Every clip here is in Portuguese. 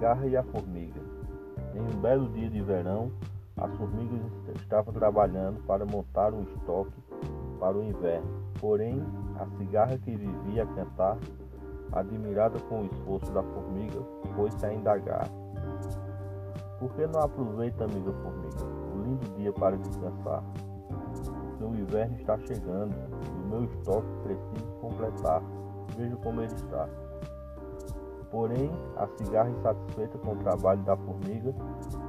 cigarra e a formiga. Em um belo dia de verão, as formigas estavam trabalhando para montar um estoque para o inverno. Porém, a cigarra que vivia a cantar, admirada com o esforço da formiga, foi-se a indagar. Por que não aproveita, amiga formiga, o lindo dia para descansar? O inverno está chegando e o meu estoque precisa completar. Veja como ele está. Porém, a cigarra, insatisfeita com o trabalho da formiga,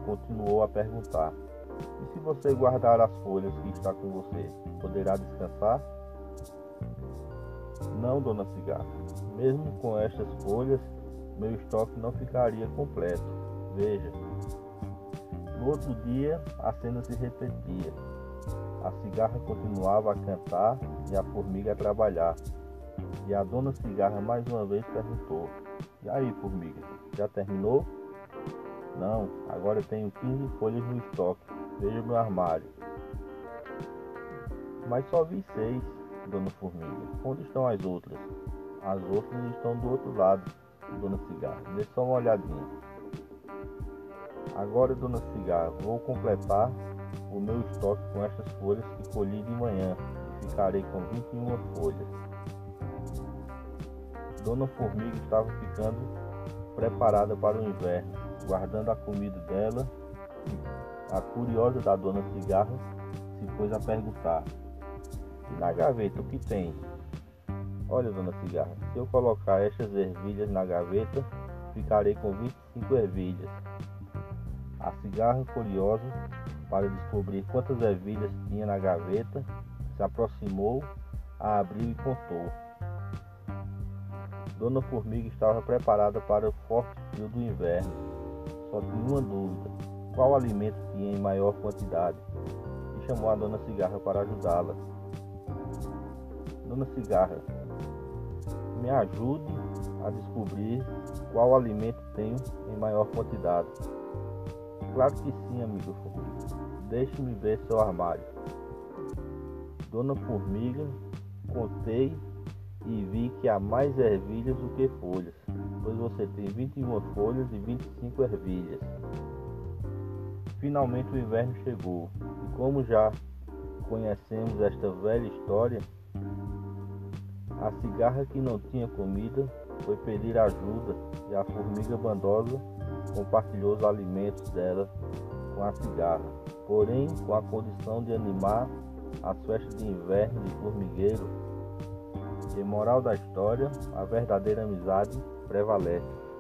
continuou a perguntar: E se você guardar as folhas que está com você, poderá descansar? Não, dona cigarra. Mesmo com estas folhas, meu estoque não ficaria completo. Veja. No outro dia, a cena se repetia. A cigarra continuava a cantar e a formiga a trabalhar. E a dona cigarra mais uma vez perguntou: e aí, formiga, já terminou? Não, agora tenho 15 folhas no estoque. Veja meu armário. Mas só vi seis, dona Formiga. Onde estão as outras? As outras estão do outro lado, dona Cigarra. Dê só uma olhadinha. Agora, dona Cigarra, vou completar o meu estoque com estas folhas que colhi de manhã e ficarei com 21 folhas. Dona Formiga estava ficando preparada para o inverno, guardando a comida dela. A curiosa da Dona Cigarra se pôs a perguntar: E na gaveta o que tem? Olha, Dona Cigarra, se eu colocar estas ervilhas na gaveta, ficarei com 25 ervilhas. A cigarra, curiosa para descobrir quantas ervilhas tinha na gaveta, se aproximou, a abriu e contou. Dona Formiga estava preparada para o forte frio do inverno. Só tinha uma dúvida: qual alimento tinha em maior quantidade? E chamou a Dona Cigarra para ajudá-la. Dona Cigarra, me ajude a descobrir qual alimento tenho em maior quantidade. Claro que sim, amigo Formiga. Deixe-me ver seu armário. Dona Formiga, contei e vi que há mais ervilhas do que folhas, pois você tem 21 folhas e 25 ervilhas. Finalmente o inverno chegou, e como já conhecemos esta velha história, a cigarra que não tinha comida foi pedir ajuda e a formiga bandosa compartilhou os alimentos dela com a cigarra, porém com a condição de animar as festas de inverno de formigueiro e moral da história, a verdadeira amizade prevalece.